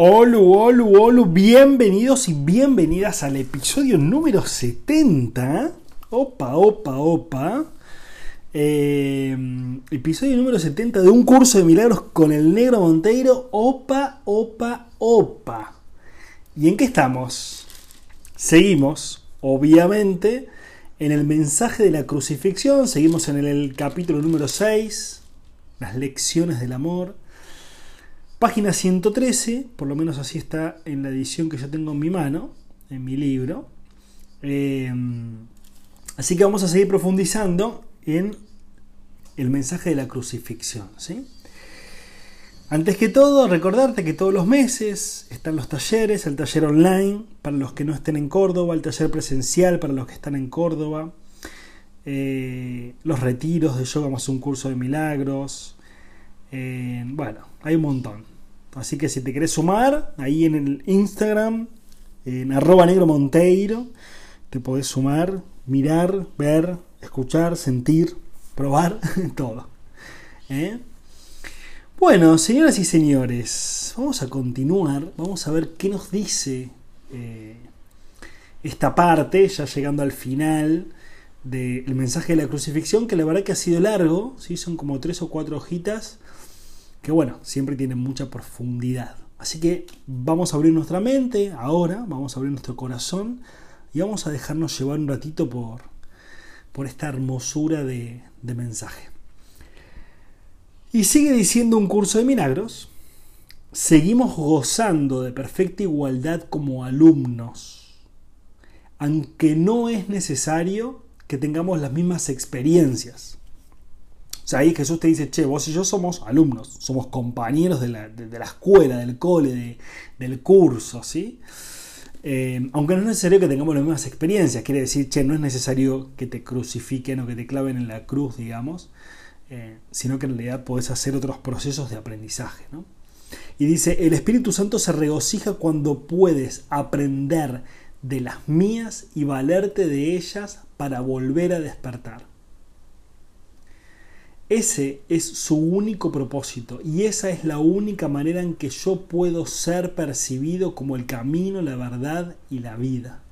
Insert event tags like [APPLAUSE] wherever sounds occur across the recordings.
Hola, hola, hola, bienvenidos y bienvenidas al episodio número 70. Opa, opa, opa. Eh, episodio número 70 de un curso de milagros con el negro Monteiro. Opa, opa, opa. ¿Y en qué estamos? Seguimos, obviamente, en el mensaje de la crucifixión. Seguimos en el capítulo número 6, las lecciones del amor. Página 113, por lo menos así está en la edición que yo tengo en mi mano, en mi libro. Eh, así que vamos a seguir profundizando en el mensaje de la crucifixión. ¿sí? Antes que todo, recordarte que todos los meses están los talleres, el taller online para los que no estén en Córdoba, el taller presencial para los que están en Córdoba, eh, los retiros de yoga más un curso de milagros, eh, bueno, hay un montón. Así que si te querés sumar, ahí en el Instagram, en arroba negro monteiro, te podés sumar, mirar, ver, escuchar, sentir, probar, [LAUGHS] todo. ¿Eh? Bueno, señoras y señores, vamos a continuar, vamos a ver qué nos dice eh, esta parte, ya llegando al final del mensaje de la crucifixión, que la verdad que ha sido largo, ¿sí? son como tres o cuatro hojitas que bueno, siempre tienen mucha profundidad. Así que vamos a abrir nuestra mente ahora, vamos a abrir nuestro corazón y vamos a dejarnos llevar un ratito por, por esta hermosura de, de mensaje. Y sigue diciendo un curso de milagros, seguimos gozando de perfecta igualdad como alumnos, aunque no es necesario que tengamos las mismas experiencias. Sea, ahí Jesús te dice, che, vos y yo somos alumnos, somos compañeros de la, escuela, del cole, del curso, ¿sí? Eh, aunque no es necesario que tengamos las mismas experiencias, quiere decir, che, no es necesario que te crucifiquen o que te claven en la cruz, digamos, eh, sino que en realidad podés hacer otros procesos de aprendizaje, ¿no? Y dice, el Espíritu Santo se regocija cuando puedes aprender de las mías y valerte de ellas para volver a despertar. Ese es su único propósito y esa es la única manera en que yo puedo ser percibido como el camino, la verdad y la vida.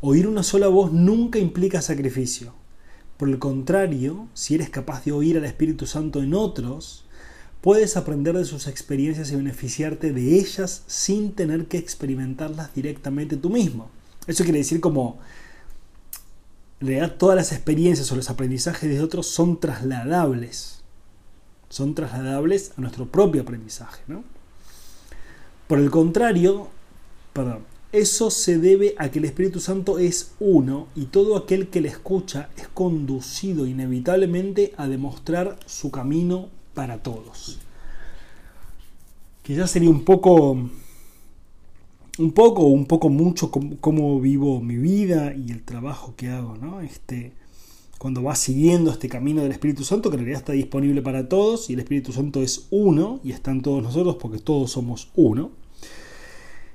Oír una sola voz nunca implica sacrificio. Por el contrario, si eres capaz de oír al Espíritu Santo en otros, puedes aprender de sus experiencias y beneficiarte de ellas sin tener que experimentarlas directamente tú mismo. Eso quiere decir como en realidad todas las experiencias o los aprendizajes de otros son trasladables. Son trasladables a nuestro propio aprendizaje. ¿no? Por el contrario, perdón, eso se debe a que el Espíritu Santo es uno y todo aquel que le escucha es conducido inevitablemente a demostrar su camino para todos. Ya sería un poco un poco un poco mucho cómo, vivo mi vida y el trabajo que hago, ¿no? Este, cuando vas siguiendo este camino del Espíritu Santo, que en realidad está disponible para todos, y el Espíritu Santo es uno, y están todos nosotros porque todos somos uno.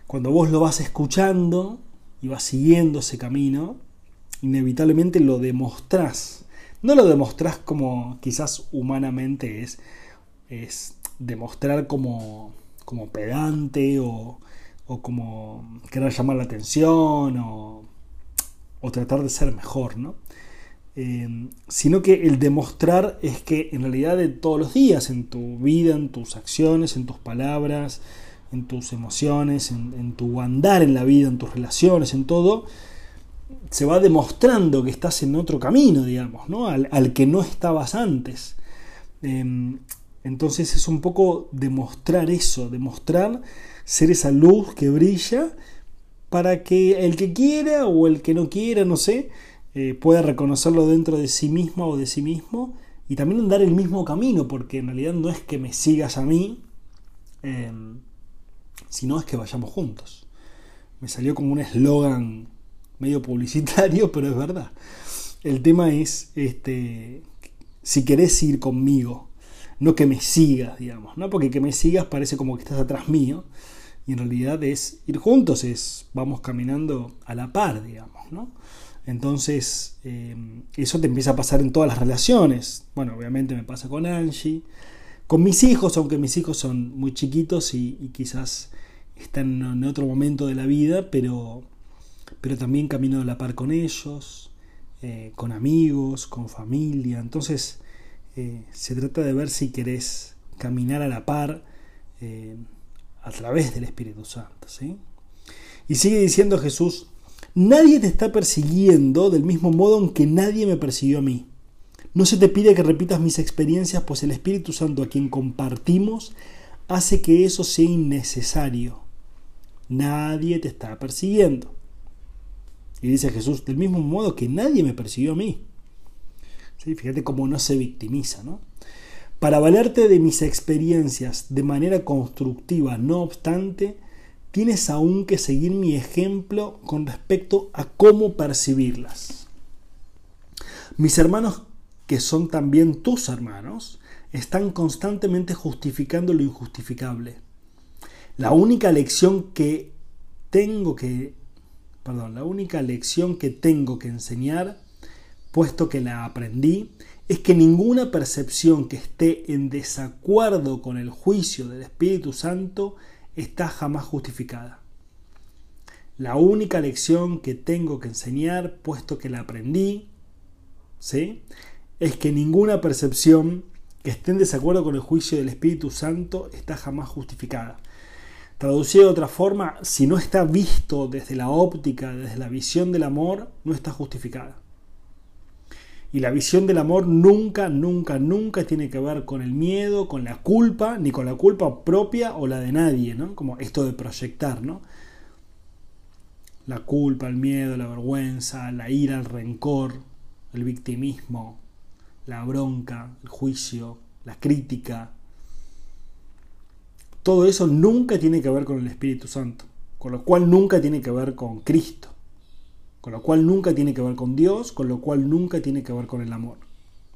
Cuando vos lo vas escuchando y vas siguiendo ese camino, inevitablemente lo demostrás. No lo demostrás como quizás humanamente es, es demostrar como, como pedante o, o como querer llamar la atención o, tratar de ser mejor, ¿no? Eh, sino que el demostrar es que en realidad de todos los días, en tu vida, en tus acciones, en tus palabras, en tus emociones, en, tu andar en la vida, en tus relaciones, en todo, se va demostrando que estás en otro camino, digamos, ¿no? al, que no estabas antes. Eh, entonces es un poco demostrar eso, demostrar ser esa luz que brilla para que el que quiera o el que no quiera, no sé, eh, pueda reconocerlo dentro de sí misma o de sí mismo y también andar el mismo camino, porque en realidad no es que me sigas a mí, em, sino es que vayamos juntos. Me salió como un eslogan medio publicitario, [LAUGHS] pero es verdad. El tema es, este, si querés ir conmigo, no que me sigas, digamos, ¿no? Porque que me sigas parece como que estás atrás mío, y en realidad es ir juntos, es vamos caminando a la par, digamos, ¿no? Entonces, eh, eso te empieza a pasar en todas las relaciones. Bueno, obviamente me pasa con Angie, con mis hijos, aunque mis hijos son muy chiquitos y, quizás están en otro momento de la vida, pero, pero también camino a la par con ellos, eh, con amigos, con familia. Entonces, eh, se trata de ver si querés caminar a la par a través del Espíritu Santo. ¿sí? Y sigue diciendo Jesús, Nadie te está persiguiendo del mismo modo en que nadie me persiguió a mí. No se te pide que repitas mis experiencias, pues el Espíritu Santo a quien compartimos hace que eso sea innecesario. Nadie te está persiguiendo. Y dice Jesús, del mismo modo que nadie me persiguió a mí. Fíjate cómo no se victimiza, ¿no? Para valerte de mis experiencias de manera constructiva, no obstante, tienes aún que seguir mi ejemplo con respecto a cómo percibirlas. Mis hermanos, que son también tus hermanos, están constantemente justificando lo injustificable. La única lección que tengo que perdón, la única lección que tengo que enseñar, puesto que la aprendí, es que ninguna percepción que esté en desacuerdo con el juicio del Espíritu Santo está jamás justificada. La única lección que tengo que enseñar, puesto que la aprendí, ¿sí? es que ninguna percepción que esté en desacuerdo con el juicio del Espíritu Santo está jamás justificada. Traducido de otra forma, si no está visto desde la óptica, desde la visión del amor, no está justificada. Y la visión del amor nunca, nunca, nunca tiene que ver con el miedo, con la culpa, ni con la culpa propia o la de nadie, ¿no? Como esto de proyectar, ¿no? La culpa, el miedo, la vergüenza, la ira, el rencor, el victimismo, la bronca, el juicio, la crítica. Todo eso nunca tiene que ver con el Espíritu Santo, con lo cual nunca tiene que ver con Cristo con lo cual nunca tiene que ver con Dios, con lo cual nunca tiene que ver con el amor.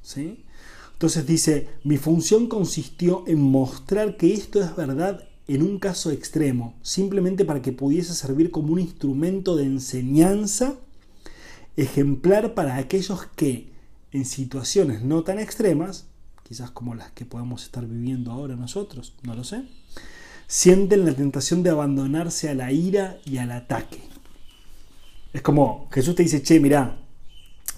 ¿sí? Entonces dice, mi función consistió en mostrar que esto es verdad en un caso extremo, simplemente para que pudiese servir como un instrumento de enseñanza ejemplar para aquellos que, en situaciones no tan extremas, quizás como las que podemos estar viviendo ahora nosotros, no lo sé, sienten la tentación de abandonarse a la ira y al ataque. Es como Jesús te dice, che, mira,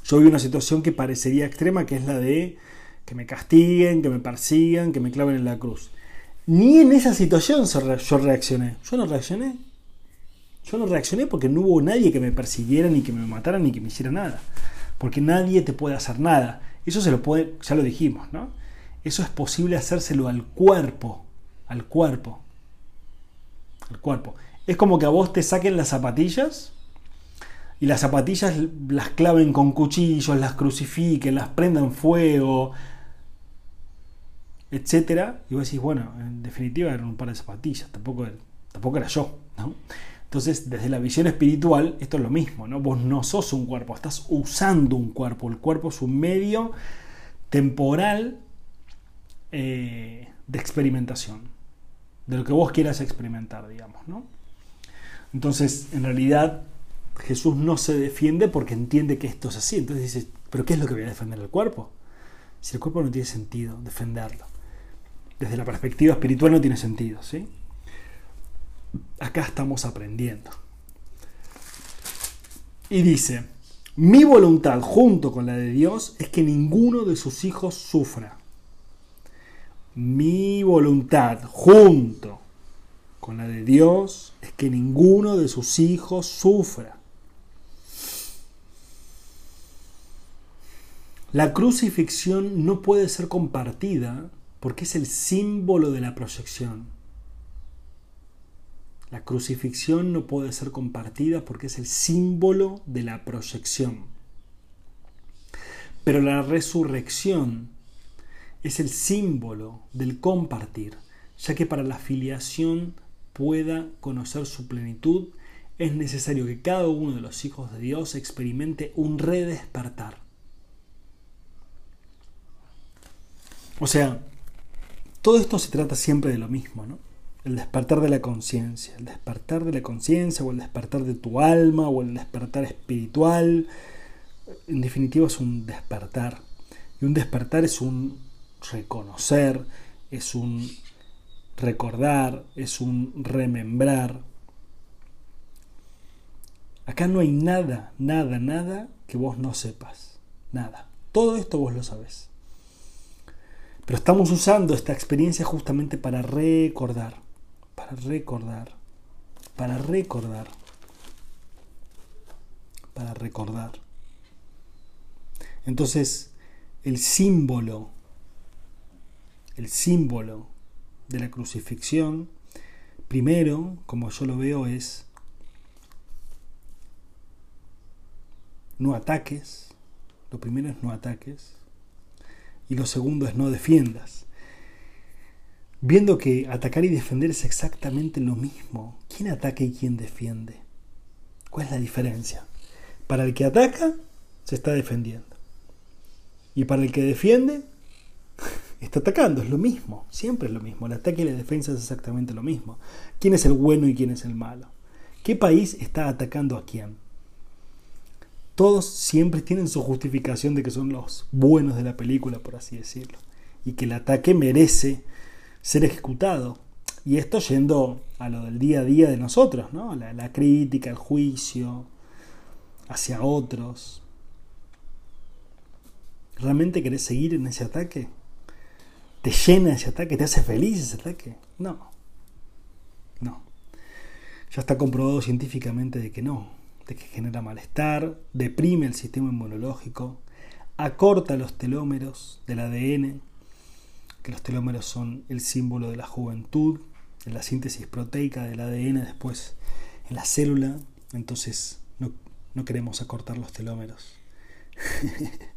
yo vi una situación que parecería extrema, que es la de que me castiguen, que me persigan, que me claven en la cruz. Ni en esa situación yo reaccioné. Yo no reaccioné. Yo no reaccioné porque no hubo nadie que me persiguiera, ni que me matara, ni que me hiciera nada. Porque nadie te puede hacer nada. Eso se lo puede, ya lo dijimos, ¿no? Eso es posible hacérselo al cuerpo. Al cuerpo. Al cuerpo. Es como que a vos te saquen las zapatillas y las zapatillas las claven con cuchillos, las crucifiquen, las prendan fuego, etcétera, y vos decís, bueno, en definitiva eran un par de zapatillas, tampoco, tampoco era yo. Entonces, desde la visión espiritual, esto es lo mismo, ¿no? Vos no sos un cuerpo, estás usando un cuerpo. El cuerpo es un medio temporal eh, de experimentación, de lo que vos quieras experimentar, digamos, ¿no? Entonces, en realidad, Jesús no se defiende porque entiende que esto es así. Entonces dice, ¿pero qué es lo que voy a defender el cuerpo? Si el cuerpo no tiene sentido defenderlo. Desde la perspectiva espiritual no tiene sentido, ¿sí? Acá estamos aprendiendo. Y dice, mi voluntad junto con la de Dios es que ninguno de sus hijos sufra. Mi voluntad junto con la de Dios es que ninguno de sus hijos sufra. La crucifixión no puede ser compartida porque es el símbolo de la proyección. La crucifixión no puede ser compartida porque es el símbolo de la proyección. Pero la resurrección es el símbolo del compartir, ya que para la filiación pueda conocer su plenitud, es necesario que cada uno de los hijos de Dios experimente un redespertar. O sea, todo esto se trata siempre de lo mismo, ¿no? El despertar de la conciencia, el despertar de la conciencia o el despertar de tu alma o el despertar espiritual. En definitiva es un despertar. Y un despertar es un reconocer, es un recordar, es un remembrar. Acá no hay nada, nada, nada que vos no sepas. Nada. Todo esto vos lo sabés. Pero estamos usando esta experiencia justamente para recordar, para recordar, para recordar, para recordar. Entonces, el símbolo, el símbolo de la crucifixión, primero, como yo lo veo, es no ataques. Lo primero es no ataques. Y lo segundo es no defiendas. Viendo que atacar y defender es exactamente lo mismo. ¿Quién ataca y quién defiende? ¿Cuál es la diferencia? Para el que ataca, se está defendiendo. Y para el que defiende, [LAUGHS] está atacando. Es lo mismo. Siempre es lo mismo. El ataque y la defensa es exactamente lo mismo. ¿Quién es el bueno y quién es el malo? ¿Qué país está atacando a quién? Todos siempre tienen su justificación de que son los buenos de la película, por así decirlo, y que el ataque merece ser ejecutado. Y esto yendo a lo del día a día de nosotros, ¿no? La, crítica, el juicio hacia otros. ¿Realmente querés seguir en ese ataque? ¿Te llena ese ataque? ¿Te hace feliz ese ataque? No. No. Ya está comprobado científicamente de que no de que genera malestar, deprime el sistema inmunológico, acorta los telómeros del ADN, que los telómeros son el símbolo de la juventud, de la síntesis proteica del ADN después en la célula, entonces no, no queremos acortar los telómeros. [LAUGHS]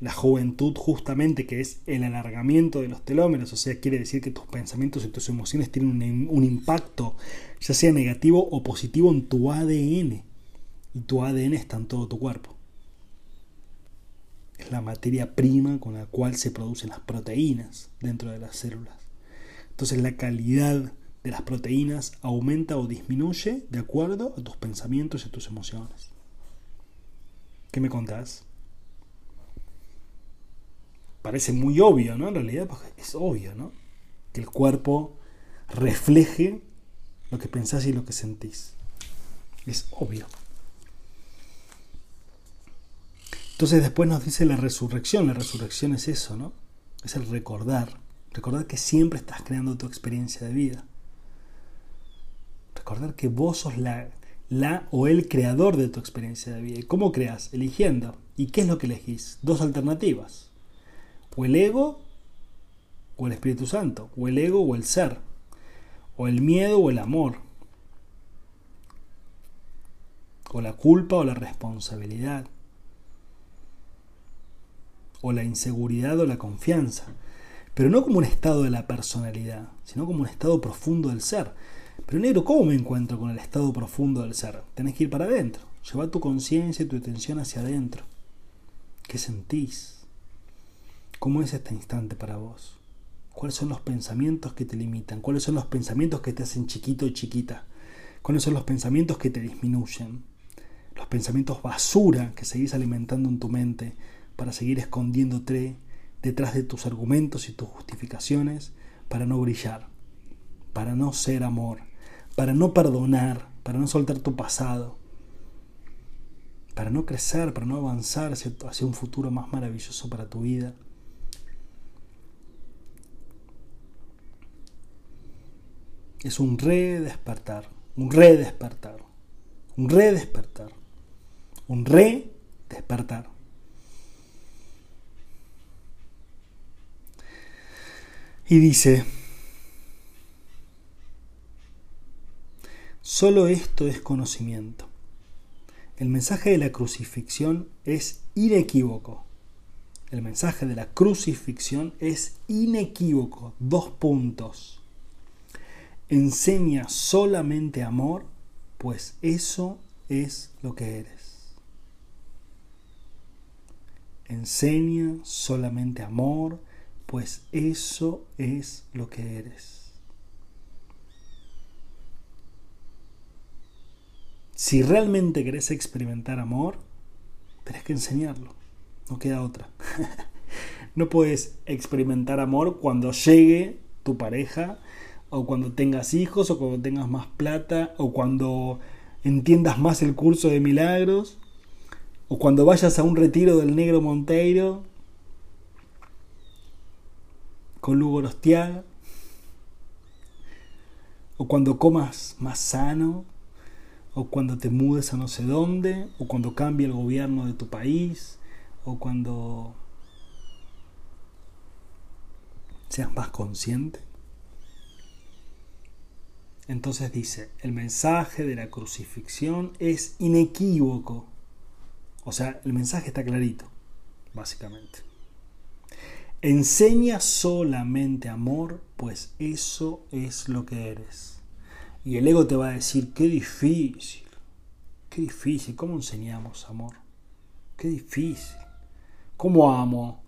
la juventud justamente, que es el alargamiento de los telómeros, o sea, quiere decir que tus pensamientos y tus emociones tienen un, impacto, ya sea negativo o positivo, en tu ADN. Y tu ADN está en todo tu cuerpo. Es la materia prima con la cual se producen las proteínas dentro de las células. Entonces la calidad de las proteínas aumenta o disminuye de acuerdo a tus pensamientos y a tus emociones. ¿Qué me contás? Parece muy obvio, ¿no? En realidad pues, es obvio, ¿no? Que el cuerpo refleje lo que pensás y lo que sentís. Es obvio. Entonces después nos dice la resurrección. La resurrección es eso, ¿no? Es el recordar. Recordar que siempre estás creando tu experiencia de vida. Recordar que vos sos la, la o el creador de tu experiencia de vida. ¿Y cómo creas? Eligiendo. ¿Y qué es lo que elegís? Dos alternativas o el ego o el Espíritu Santo, o el ego o el ser, o el miedo o el amor, o la culpa o la responsabilidad, o la inseguridad o la confianza, pero no como un estado de la personalidad, sino como un estado profundo del ser. Pero negro, ¿cómo me encuentro con el estado profundo del ser? Tenés que ir para adentro, llevar tu conciencia y tu atención hacia adentro. ¿Qué sentís? ¿Cómo es este instante para vos? ¿Cuáles son los pensamientos que te limitan? ¿Cuáles son los pensamientos que te hacen chiquito y chiquita? ¿Cuáles son los pensamientos que te disminuyen? Los pensamientos basura que seguís alimentando en tu mente para seguir escondiéndote detrás de tus argumentos y tus justificaciones para no brillar, para no ser amor, para no perdonar, para no soltar tu pasado, para no crecer, para no avanzar hacia, un futuro más maravilloso para tu vida. Es un redespertar, un redespertar, un redespertar, un redespertar. Y dice, solo esto es conocimiento. El mensaje de la crucifixión es inequívoco. El mensaje de la crucifixión es inequívoco. Dos puntos. Enseña solamente amor, pues eso es lo que eres. Enseña solamente amor, pues eso es lo que eres. Si realmente querés experimentar amor, tenés que enseñarlo. No queda otra. [LAUGHS] no puedes experimentar amor cuando llegue tu pareja, o cuando tengas hijos, o cuando tengas más plata, o cuando entiendas más el curso de milagros, o cuando vayas a un retiro del negro Monteiro con Lugo Rostiaga, o cuando comas más sano, o cuando te mudes a no sé dónde, o cuando cambie el gobierno de tu país, o cuando seas más consciente. Entonces dice, el mensaje de la crucifixión es inequívoco. O sea, el mensaje está clarito, básicamente. Enseña solamente amor, pues eso es lo que eres. Y el ego te va a decir, qué difícil, qué difícil, ¿cómo enseñamos amor? Qué difícil. ¿Cómo amo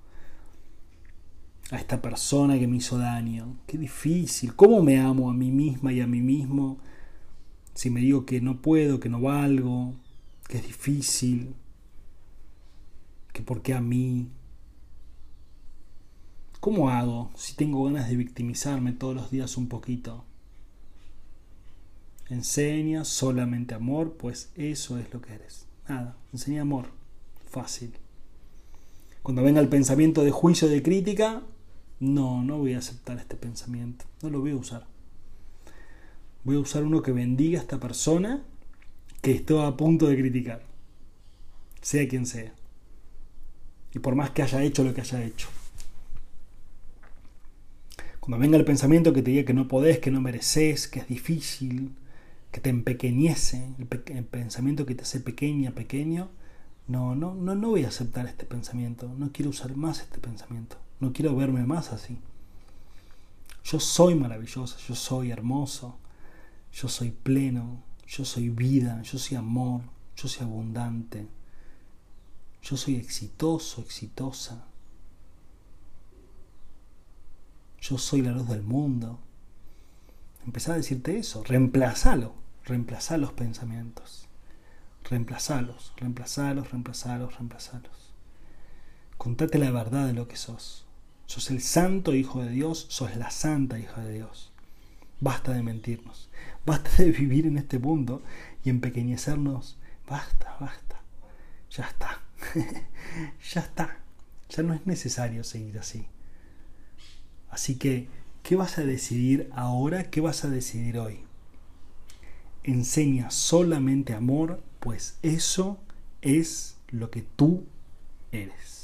a esta persona que me hizo daño? Qué difícil. ¿Cómo me amo a mí misma y a mí mismo si me digo que no puedo, que no valgo, que es difícil, que por qué a mí? ¿Cómo hago si tengo ganas de victimizarme todos los días un poquito? Enseña solamente amor, pues eso es lo que eres. Nada, enseña amor. Fácil. Cuando venga el pensamiento de juicio, de crítica, no, no voy a aceptar este pensamiento. No lo voy a usar. Voy a usar uno que bendiga a esta persona que estoy a punto de criticar. Sea quien sea. Y por más que haya hecho lo que haya hecho. Cuando venga el pensamiento que te diga que no podés, que no mereces, que es difícil, que te empequeñece, el, el pensamiento que te hace pequeña, pequeño, no, no, no, no voy a aceptar este pensamiento, no quiero usar más este pensamiento, no quiero verme más así. Yo soy maravilloso, yo soy hermoso, yo soy pleno, yo soy vida, yo soy amor, yo soy abundante, yo soy exitoso, exitosa. Yo soy la luz del mundo. Empezá a decirte eso, reemplazalo, reemplazá los pensamientos. Reemplazalos, reemplazalos, reemplazalos, reemplazalos. Contate la verdad de lo que sos. Sos el santo Hijo de Dios, sos la santa hija de Dios. Basta de mentirnos, basta de vivir en este mundo y empequeñecernos. Basta, basta. Ya está. [LAUGHS] ya está. Ya no es necesario seguir así. Así que, ¿qué vas a decidir ahora? ¿Qué vas a decidir hoy? Enseña solamente amor, pues eso es lo que tú eres.